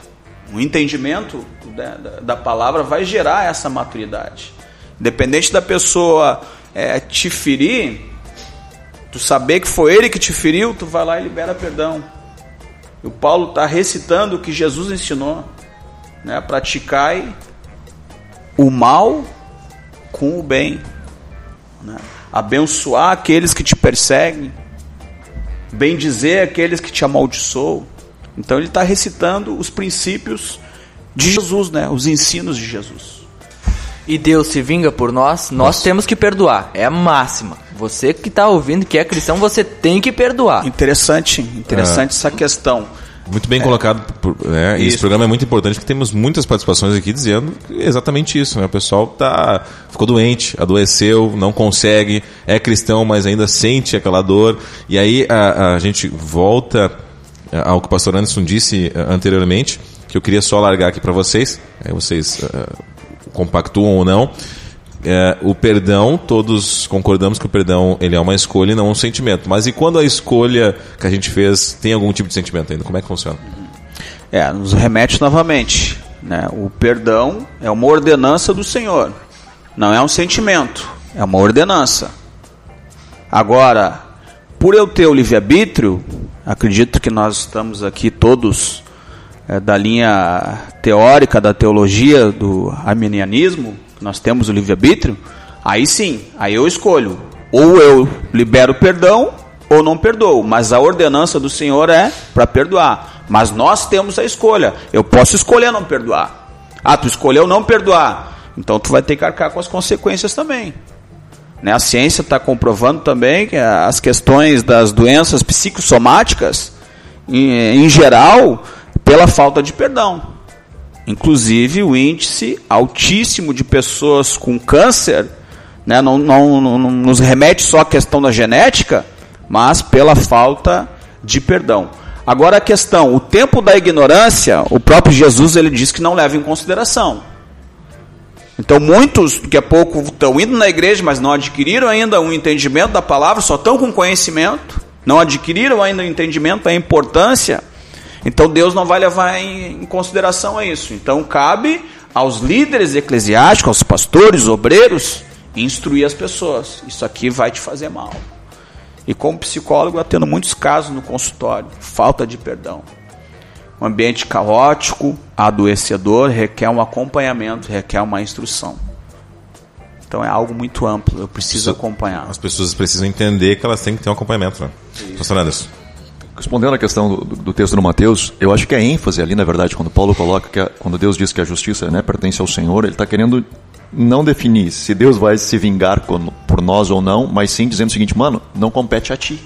O entendimento da- da palavra vai gerar essa maturidade. Independente da pessoa é, te ferir, tu saber que foi ele que te feriu, tu vai lá e libera perdão. E o Paulo está recitando o que Jesus ensinou. Né? Praticai o mal com o bem. Né? Abençoar aqueles que te perseguem. bem dizer aqueles que te amaldiçoam. Então ele está recitando os princípios de Jesus, né? Os ensinos de Jesus. E Deus se vinga por nós, nós Nossa. temos que perdoar. É a máxima. Você que está ouvindo, que é cristão, você tem que perdoar. Interessante, interessante essa questão. Muito bem colocado. por- né? E Esse programa é muito importante porque temos muitas participações aqui dizendo exatamente isso. Né? O pessoal tá, ficou doente, adoeceu, não consegue, é cristão, mas ainda sente aquela dor. E aí a, a gente volta ao que o pastor Anderson disse eh, anteriormente, que eu queria só largar aqui para vocês. Aí vocês eh, compactuam ou não. É, o perdão, todos concordamos que o perdão ele é uma escolha e não um sentimento. Mas e quando a escolha que a gente fez tem algum tipo de sentimento ainda? Como é que funciona? É, nos remete novamente. Né? O perdão é uma ordenança do Senhor. Não é um sentimento, é uma ordenança. Agora, por eu ter o livre-arbítrio, acredito que nós estamos aqui todos é, da linha teórica da teologia do arminianismo, nós temos o livre-arbítrio, aí sim, aí eu escolho. Ou eu libero perdão ou não perdoo. Mas a ordenança do Senhor é para perdoar. Mas nós temos a escolha. Eu posso escolher não perdoar. Ah, tu escolheu não perdoar. Então tu vai ter que arcar com as consequências também. Né? A ciência está comprovando também que as questões das doenças psicossomáticas, em, em geral, pela falta de perdão. Inclusive o índice altíssimo de pessoas com câncer né, não, não, não, não nos remete só à questão da genética, mas pela falta de perdão. Agora a questão, o tempo da ignorância, o próprio Jesus ele diz que não leva em consideração. Então muitos, daqui a pouco, estão indo na igreja, mas não adquiriram ainda um entendimento da palavra, só estão com conhecimento, não adquiriram ainda o entendimento da importância. Então Deus não vai levar em, em consideração a isso. Então cabe aos líderes eclesiásticos, aos pastores, obreiros, instruir as pessoas. Isso aqui vai te fazer mal. E como psicólogo, eu atendo muitos casos no consultório, falta de perdão. Um ambiente caótico, adoecedor, requer um acompanhamento, requer uma instrução. Então é algo muito amplo, eu preciso acompanhar. As pessoas precisam entender que elas têm que ter um acompanhamento. Né? Pastor Anderson. Respondendo à questão do, do texto do Mateus, eu acho que a ênfase ali, na verdade, quando Paulo coloca que a- quando Deus diz que a justiça né, pertence ao Senhor, ele está querendo não definir se Deus vai se vingar con- por nós ou não, mas sim dizendo o seguinte, mano, não compete a ti.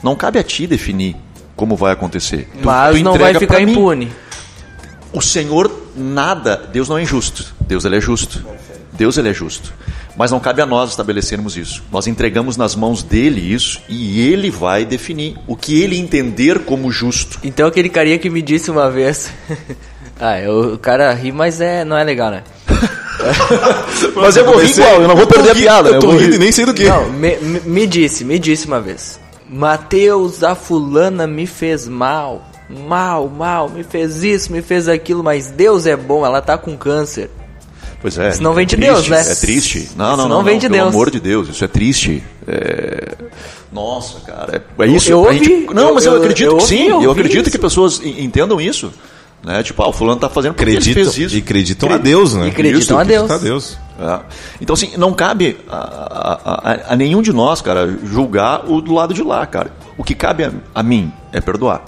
Não cabe a ti definir como vai acontecer. Tu- Mas tu não vai ficar pra mim. impune. O Senhor nada, Deus não é injusto. Deus ele é justo. Deus ele é justo. Mas não cabe a nós estabelecermos isso. Nós entregamos nas mãos dele isso e ele vai definir o que ele entender como justo. Então aquele carinha que me disse uma vez. ah, eu- o cara ri, mas é, não é legal, né? Mas eu vou rir igual, eu não vou perder a piada. né? Eu tô vou rindo rir. e nem sei do que. Não, me, me- me disse, me disse uma vez. Mateus, a fulana me fez mal. Mal, mal, me fez isso, me fez aquilo, mas Deus é bom, ela tá com câncer. Pois é. Isso não vem de é triste, Deus, né? É triste. Não, Isso não, não não. vem de pelo Deus. amor de Deus, isso é triste. É... Nossa, cara. É, é isso. eu a gente- ouvi, Não, mas eu, eu- acredito eu que sim. eu Eu acredito isso. que pessoas en- entendam isso. Né? Tipo, ah, o fulano tá fazendo porque ele Acreditam, fez isso. e acreditam a Deus, né? E acreditam Isso, a Deus. a Deus. É. Então, assim, não cabe a, a- a- a nenhum de nós, cara, julgar o do lado de lá, cara. O que cabe a, a mim é perdoar.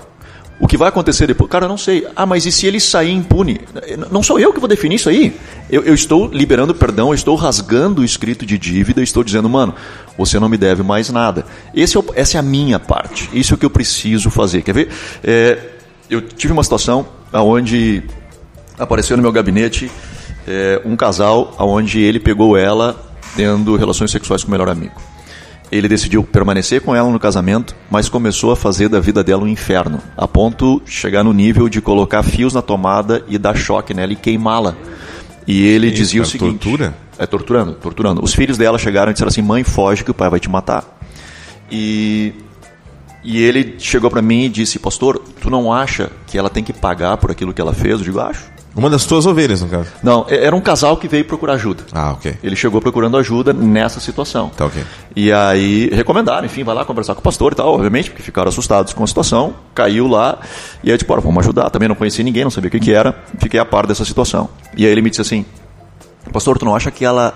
O que vai acontecer depois? Cara, eu não sei. Ah, mas e se ele sair impune? Não sou eu que vou definir isso aí. Eu, eu estou liberando perdão, eu estou rasgando o escrito de dívida, estou dizendo, mano, você não me deve mais nada. É o- essa é a minha parte. Isso é o que eu preciso fazer. Quer ver? É, eu tive uma situação onde apareceu no meu gabinete é, um casal onde ele pegou ela tendo relações sexuais com o melhor amigo. Ele decidiu permanecer com ela no casamento, mas começou a fazer da vida dela um inferno, a ponto de chegar no nível de colocar fios na tomada e dar choque nela e queimá-la. E ele Isso, dizia o seguinte: tortura? É torturando, torturando. Os filhos dela chegaram e disseram assim: "Mãe, foge que o pai vai te matar". E e ele chegou para mim e disse: "Pastor, tu não acha que ela tem que pagar por aquilo que ela fez?" Eu digo: "Acho". Uma das tuas ovelhas, no caso. Não, era um casal que veio procurar ajuda. Ah, ok. Ele chegou procurando ajuda nessa situação. Tá ok. E aí recomendaram, enfim, vai lá conversar com o pastor e tal, obviamente, porque ficaram assustados com a situação. Caiu lá e aí, tipo, "Ora, vamos ajudar. Também não conhecia ninguém, não sabia o que, que era. Fiquei a par dessa situação. E aí ele me disse assim: Pastor, tu não acha que ela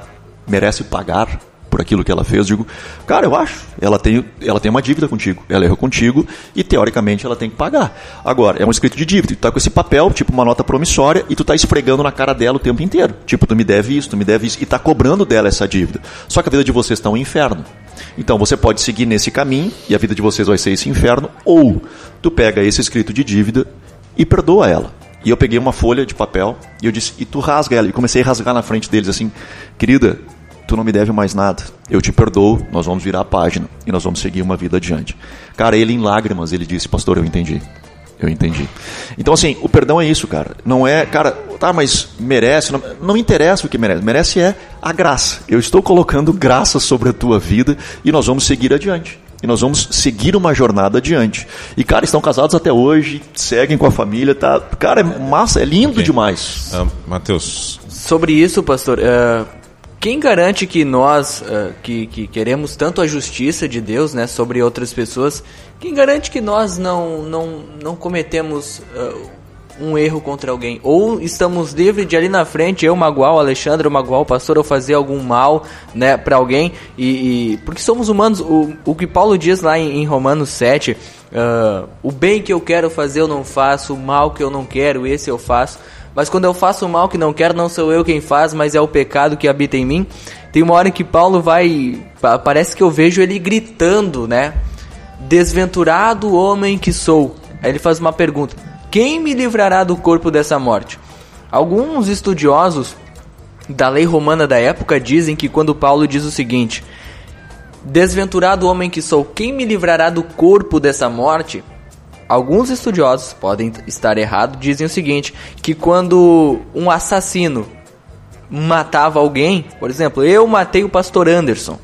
merece pagar por aquilo que ela fez, digo, cara, eu acho, ela tem, ela tem uma dívida contigo, ela errou contigo e teoricamente ela tem que pagar. Agora, é um escrito de dívida, tu tá com esse papel, tipo uma nota promissória, e tu tá esfregando na cara dela o tempo inteiro. Tipo, tu me deve isso, tu me deve isso, e tá cobrando dela essa dívida. Só que a vida de vocês está um inferno. Então você pode seguir nesse caminho e a vida de vocês vai ser esse inferno, ou tu pega esse escrito de dívida e perdoa ela. E eu peguei uma folha de papel e eu disse, e tu rasga ela. E comecei a rasgar na frente deles assim, querida, tu não me deve mais nada. Eu te perdoo, nós vamos virar a página e nós vamos seguir uma vida adiante. Cara, ele em lágrimas, ele disse, pastor, eu entendi. Eu entendi. Então, assim, o perdão é isso, cara. Não é, cara, tá, mas merece. Não, não interessa o que merece. Merece é a graça. Eu estou colocando graça sobre a tua vida e nós vamos seguir adiante. E nós vamos seguir uma jornada adiante. E, cara, estão casados até hoje, seguem com a família, tá? Cara, é massa, é lindo okay. demais. Uh, Matheus. Sobre isso, pastor, uh, quem garante que nós, uh, que, que queremos tanto a justiça de Deus, né, sobre outras pessoas, quem garante que nós não, não, não cometemos um erro contra alguém. Ou estamos livres de ali na frente, eu magoar o Alexandre, eu magoar o pastor, ou fazer algum mal né, para alguém. E, e, Porque somos humanos. O, o que Paulo diz lá em, em Romanos 7, uh, ah, o bem que eu quero fazer eu não faço, o mal que eu não quero, esse eu faço. Mas quando eu faço o mal que não quero, não sou eu quem faz, mas é o pecado que habita em mim. Tem uma hora que Paulo vai. Parece que eu vejo ele gritando, né? Desventurado homem que sou. Aí ele faz uma pergunta: quem me livrará do corpo dessa morte? Alguns estudiosos da lei romana da época dizem que quando Paulo diz o seguinte: Desventurado homem que sou, quem me livrará do corpo dessa morte? Alguns estudiosos, podem estar errados, dizem o seguinte: que quando um assassino matava alguém, por exemplo, eu matei o pastor Anderson,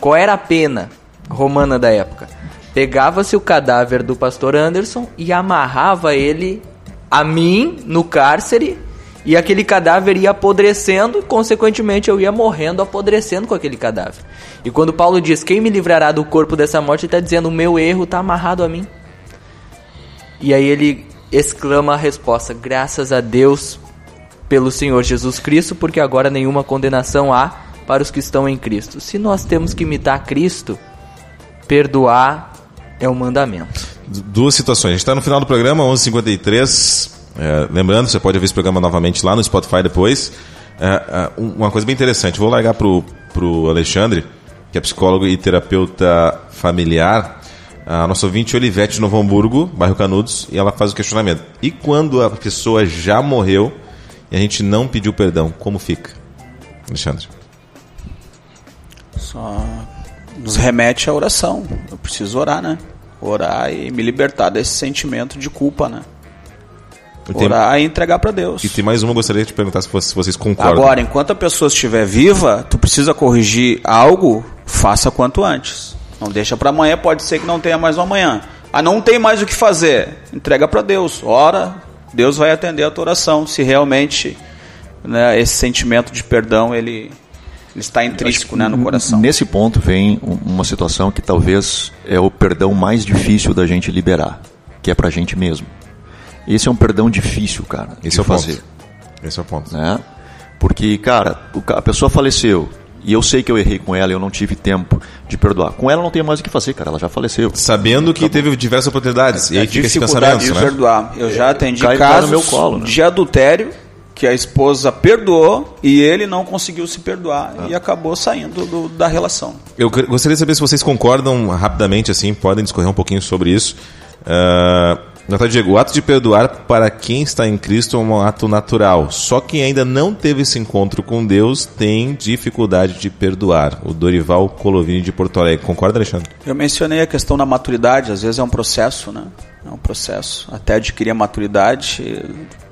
qual era a pena romana da época? Pegava-se o cadáver do pastor Anderson e amarrava ele a mim no cárcere e aquele cadáver ia apodrecendo e consequentemente eu ia morrendo apodrecendo com aquele cadáver. E quando Paulo diz: "Quem me livrará do corpo dessa morte?", ele está dizendo: "O meu erro está amarrado a mim". E aí ele exclama a resposta: "Graças a Deus pelo Senhor Jesus Cristo, porque agora nenhuma condenação há para os que estão em Cristo". Se nós temos que imitar Cristo, perdoar é o mandamento. Duas situações. A gente está no final do programa, 11h53. É, lembrando, você pode ver esse programa novamente lá no Spotify depois. É, é, uma coisa bem interessante, vou largar para o Alexandre, que é psicólogo e terapeuta familiar. A nossa ouvinte Olivete de Novo Hamburgo, bairro Canudos, e ela faz o questionamento. E quando a pessoa já morreu e a gente não pediu perdão, como fica? Alexandre. Só nos remete à oração. Eu preciso orar, né? Orar e me libertar desse sentimento de culpa, né? Orar e entregar para Deus. E tem mais uma, gostaria de te perguntar se vocês concordam. Agora, enquanto a pessoa estiver viva, tu precisa corrigir algo, faça quanto antes. Não deixa para amanhã, pode ser que não tenha mais um amanhã. Ah, não tem mais o que fazer. Entrega para Deus. Ora, Deus vai atender a tua oração, se realmente né, esse sentimento de perdão ele ele está intrínseco né, no coração. Nesse ponto vem uma situação que talvez é o perdão mais difícil da gente liberar, que é para a gente mesmo. Esse é um perdão difícil, cara, Esse de é fazer. Ponto. Esse é o ponto. Né? Porque, cara, a pessoa faleceu, e eu sei que eu errei com ela e eu não tive tempo de perdoar. Com ela não tem mais o que fazer, cara. Ela já faleceu. Sabendo que teve diversas oportunidades. É, e aí fica esse pensamento, de né? perdoar. Eu já atendi casos no meu colo, né? de adultério que a esposa perdoou e ele não conseguiu se perdoar ah. e acabou saindo do, da relação. Eu gostaria de saber se vocês concordam rapidamente, assim, podem discorrer um pouquinho sobre isso. Uh, Natal Diego, o ato de perdoar para quem está em Cristo é um ato natural. Só quem ainda não teve esse encontro com Deus tem dificuldade de perdoar. O Dorival Colovini de Porto Alegre. Concorda, Alexandre? Eu mencionei a questão da maturidade. Às vezes é um processo, né? É um processo. Até adquirir a maturidade,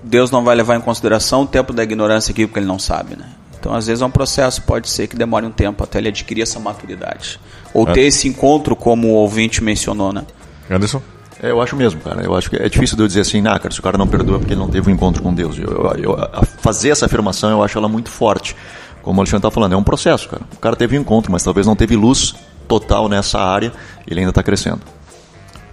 Deus não vai levar em consideração o tempo da ignorância aqui, porque ele não sabe, né? Então, às vezes é um processo, pode ser que demore um tempo até ele adquirir essa maturidade. Ou é. ter esse encontro, como o ouvinte mencionou, né? Anderson? É, eu acho mesmo, cara. Eu acho que é difícil de eu dizer assim, ah, cara, se o cara não perdoa porque ele não teve um encontro com Deus. Eu, eu, eu fazer essa afirmação, eu acho ela muito forte. Como o Alexandre está falando, é um processo, cara. O cara teve um encontro, mas talvez não teve luz total nessa área, ele ainda está crescendo.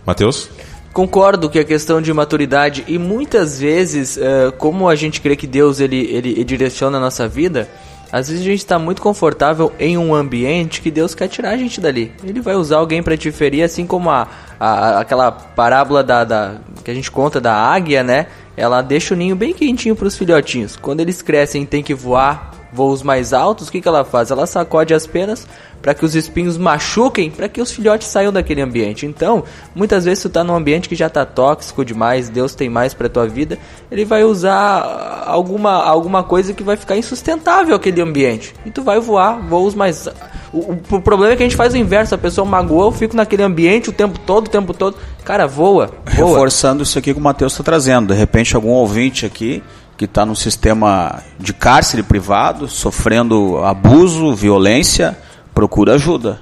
Matheus? Concordo que a questão de maturidade e muitas vezes, uh, como a gente crê que Deus ele, ele, ele direciona a nossa vida, Às vezes a gente está muito confortável em um ambiente que Deus quer tirar a gente dali. Ele vai usar alguém para te ferir, assim como a, a aquela parábola da, da, que a gente conta da águia, né? Ela deixa o ninho bem quentinho para os filhotinhos. Quando eles crescem e tem que voar voos mais altos, o que, que ela faz? Ela sacode as penas para que os espinhos machuquem, para que os filhotes saiam daquele ambiente. Então, muitas vezes tu tá num ambiente que já tá tóxico demais, Deus tem mais para tua vida, ele vai usar alguma, alguma coisa que vai ficar insustentável aquele ambiente. E tu vai voar voos mais o, o, problema é que a gente faz o inverso, a pessoa magoou, eu fico naquele ambiente o tempo todo, o tempo todo. Cara, voa. voa. Reforçando isso aqui que o Matheus está trazendo. De repente, algum ouvinte aqui que está num sistema de cárcere privado, sofrendo abuso, violência, procura ajuda.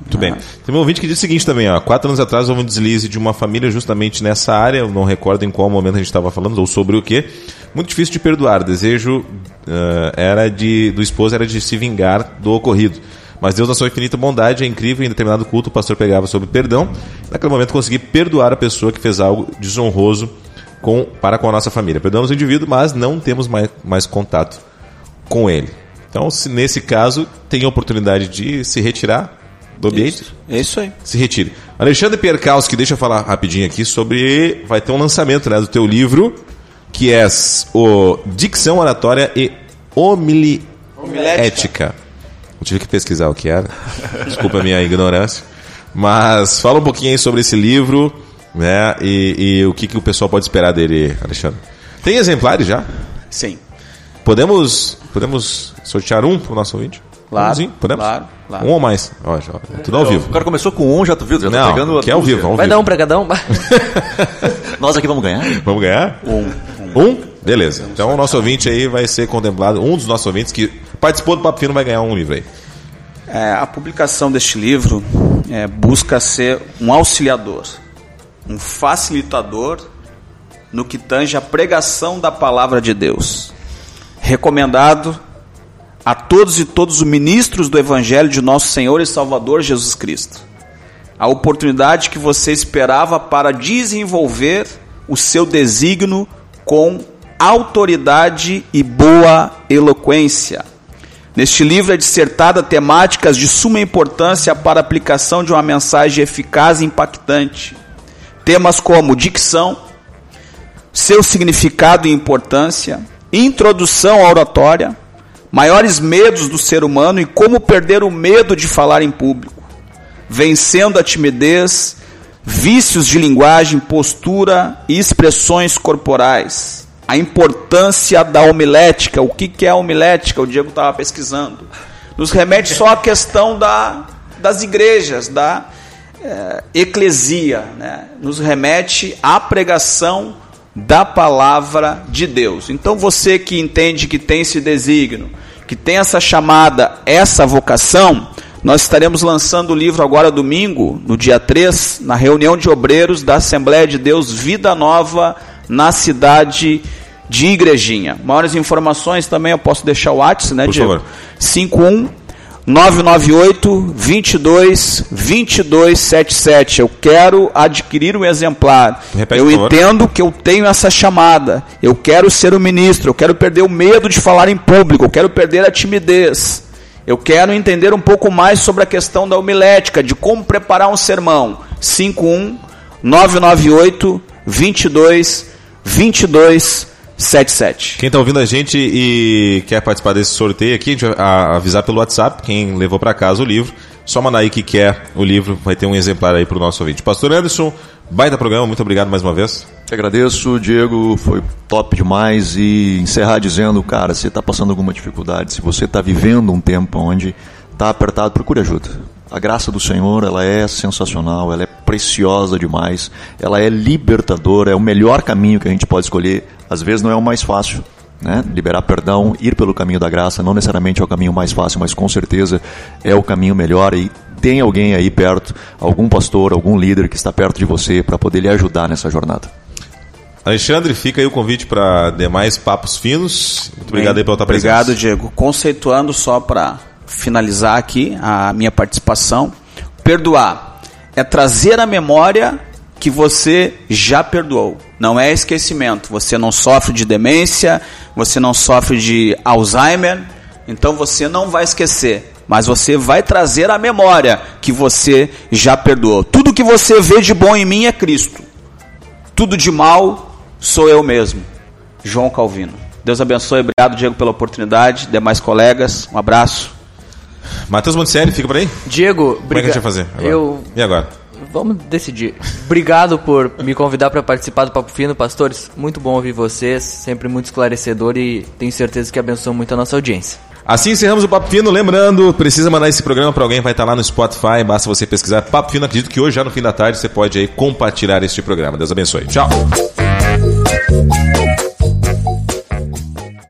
Muito bem. Tem um ouvinte que diz o seguinte também, ó. Quatro anos atrás houve um deslize de uma família justamente nessa área, não recordo em qual momento a gente estava falando, ou sobre o que. Muito difícil de perdoar. O desejo uh, era de, do esposo era de se vingar do ocorrido. Mas Deus, na sua infinita bondade, é incrível. Em determinado culto, o pastor pregava sobre perdão. Naquele momento, consegui perdoar a pessoa que fez algo desonroso com, para com a nossa família. Perdoamos o indivíduo, mas não temos mais, mais contato com ele. Então, se nesse caso, tem a oportunidade de se retirar do ambiente. Isso, é isso aí. Se retire. Alexandre Pierkowski, deixa eu falar rapidinho aqui sobre. Vai ter um lançamento né, do teu livro, que é o Dicção Oratória e Homilética. Eu tive que pesquisar o que era. Desculpa a minha ignorância. Mas fala um pouquinho aí sobre esse livro né, e, e o que, que o pessoal pode esperar dele, Alexandre. Tem exemplares já? Sim. Podemos, podemos sortear um para o nosso ouvinte? Claro, Umzinho? Podemos? claro, claro. Um ou mais? Ó, já, é tudo ao vivo. O cara começou com um, já tu viu? Já tá Não, pegando que é ao vivo, ao Vai vivo. dar um pra cada um? Nós aqui vamos ganhar? Vamos ganhar? Um. Um? Beleza. Então o nosso ouvinte aí vai ser contemplado, um dos nossos ouvintes que participou do Papo Fino vai ganhar um livro aí. É, a publicação deste livro é, busca ser um auxiliador, um facilitador no que tange a pregação da palavra de Deus. Recomendado a todos e todos os ministros do Evangelho de nosso Senhor e Salvador Jesus Cristo. A oportunidade que você esperava para desenvolver o seu desígnio com autoridade e boa eloquência. Neste livro é dissertada temáticas de suma importância para a aplicação de uma mensagem eficaz e impactante. Temas como dicção, seu significado e importância, introdução à oratória, maiores medos do ser humano e como perder o medo de falar em público, vencendo a timidez, vícios de linguagem, postura e expressões corporais. A importância da homilética, o que é a homilética? O Diego estava pesquisando. Nos remete só à questão da, das igrejas, da eh, eclesia, né? nos remete à pregação da palavra de Deus. Então você que entende que tem esse desígnio, que tem essa chamada, essa vocação, nós estaremos lançando o livro agora domingo, no dia 3, na reunião de obreiros da Assembleia de Deus Vida Nova, na cidade de Igrejinha. Maiores informações também eu posso deixar o WhatsApp, né, Por Diego? favor. 51 998 22 2277. Eu quero adquirir um exemplar. Repete, eu entendo que eu tenho essa chamada. Eu quero ser o ministro. Eu quero perder o medo de falar em público. Eu quero perder a timidez. Eu quero entender um pouco mais sobre a questão da homilética, de como preparar um sermão. 51 998 22 22 77. Quem está ouvindo a gente e quer participar desse sorteio aqui, a gente vai avisar pelo WhatsApp quem levou para casa o livro. Só mandar aí que quer o livro, vai ter um exemplar aí para o nosso ouvinte. Pastor Anderson, baita programa, muito obrigado mais uma vez. Te agradeço, Diego, foi top demais. E encerrar dizendo, cara, se está passando alguma dificuldade, se você está vivendo um tempo onde está apertado, procure ajuda. A graça do Senhor, ela é sensacional, ela é preciosa demais, ela é libertadora, é o melhor caminho que a gente pode escolher. Às vezes não é o mais fácil, né? Liberar perdão, ir pelo caminho da graça, não necessariamente é o caminho mais fácil, mas com certeza é o caminho melhor. E tem alguém aí perto, algum pastor, algum líder que está perto de você para poder lhe ajudar nessa jornada. Alexandre, fica aí o convite para demais papos finos. Muito obrigado aí pela tua presença. Obrigado, Diego. Conceituando só para finalizar aqui a minha participação, perdoar é trazer à memória que você já perdoou. Não é esquecimento. Você não sofre de demência, você não sofre de Alzheimer, Então você não vai esquecer, mas você vai trazer à memória que você já perdoou. Tudo que você vê de bom em mim é Cristo. Tudo de mal sou eu mesmo. João Calvino. Deus abençoe, obrigado Diego pela oportunidade, demais colegas, um abraço. Matheus Monticelli, fica por aí? Diego, Como é que a gente vai fazer? Agora? Eu E agora? Vamos decidir. Obrigado por me convidar para participar do Papo Fino, pastores. Muito bom ouvir vocês, sempre muito esclarecedor e tenho certeza que abençoa muito a nossa audiência. Assim encerramos o Papo Fino. Lembrando, precisa mandar esse programa para alguém, vai estar lá no Spotify. Basta você pesquisar Papo Fino. Acredito que hoje, já no fim da tarde, você pode aí compartilhar este programa. Deus abençoe. Tchau.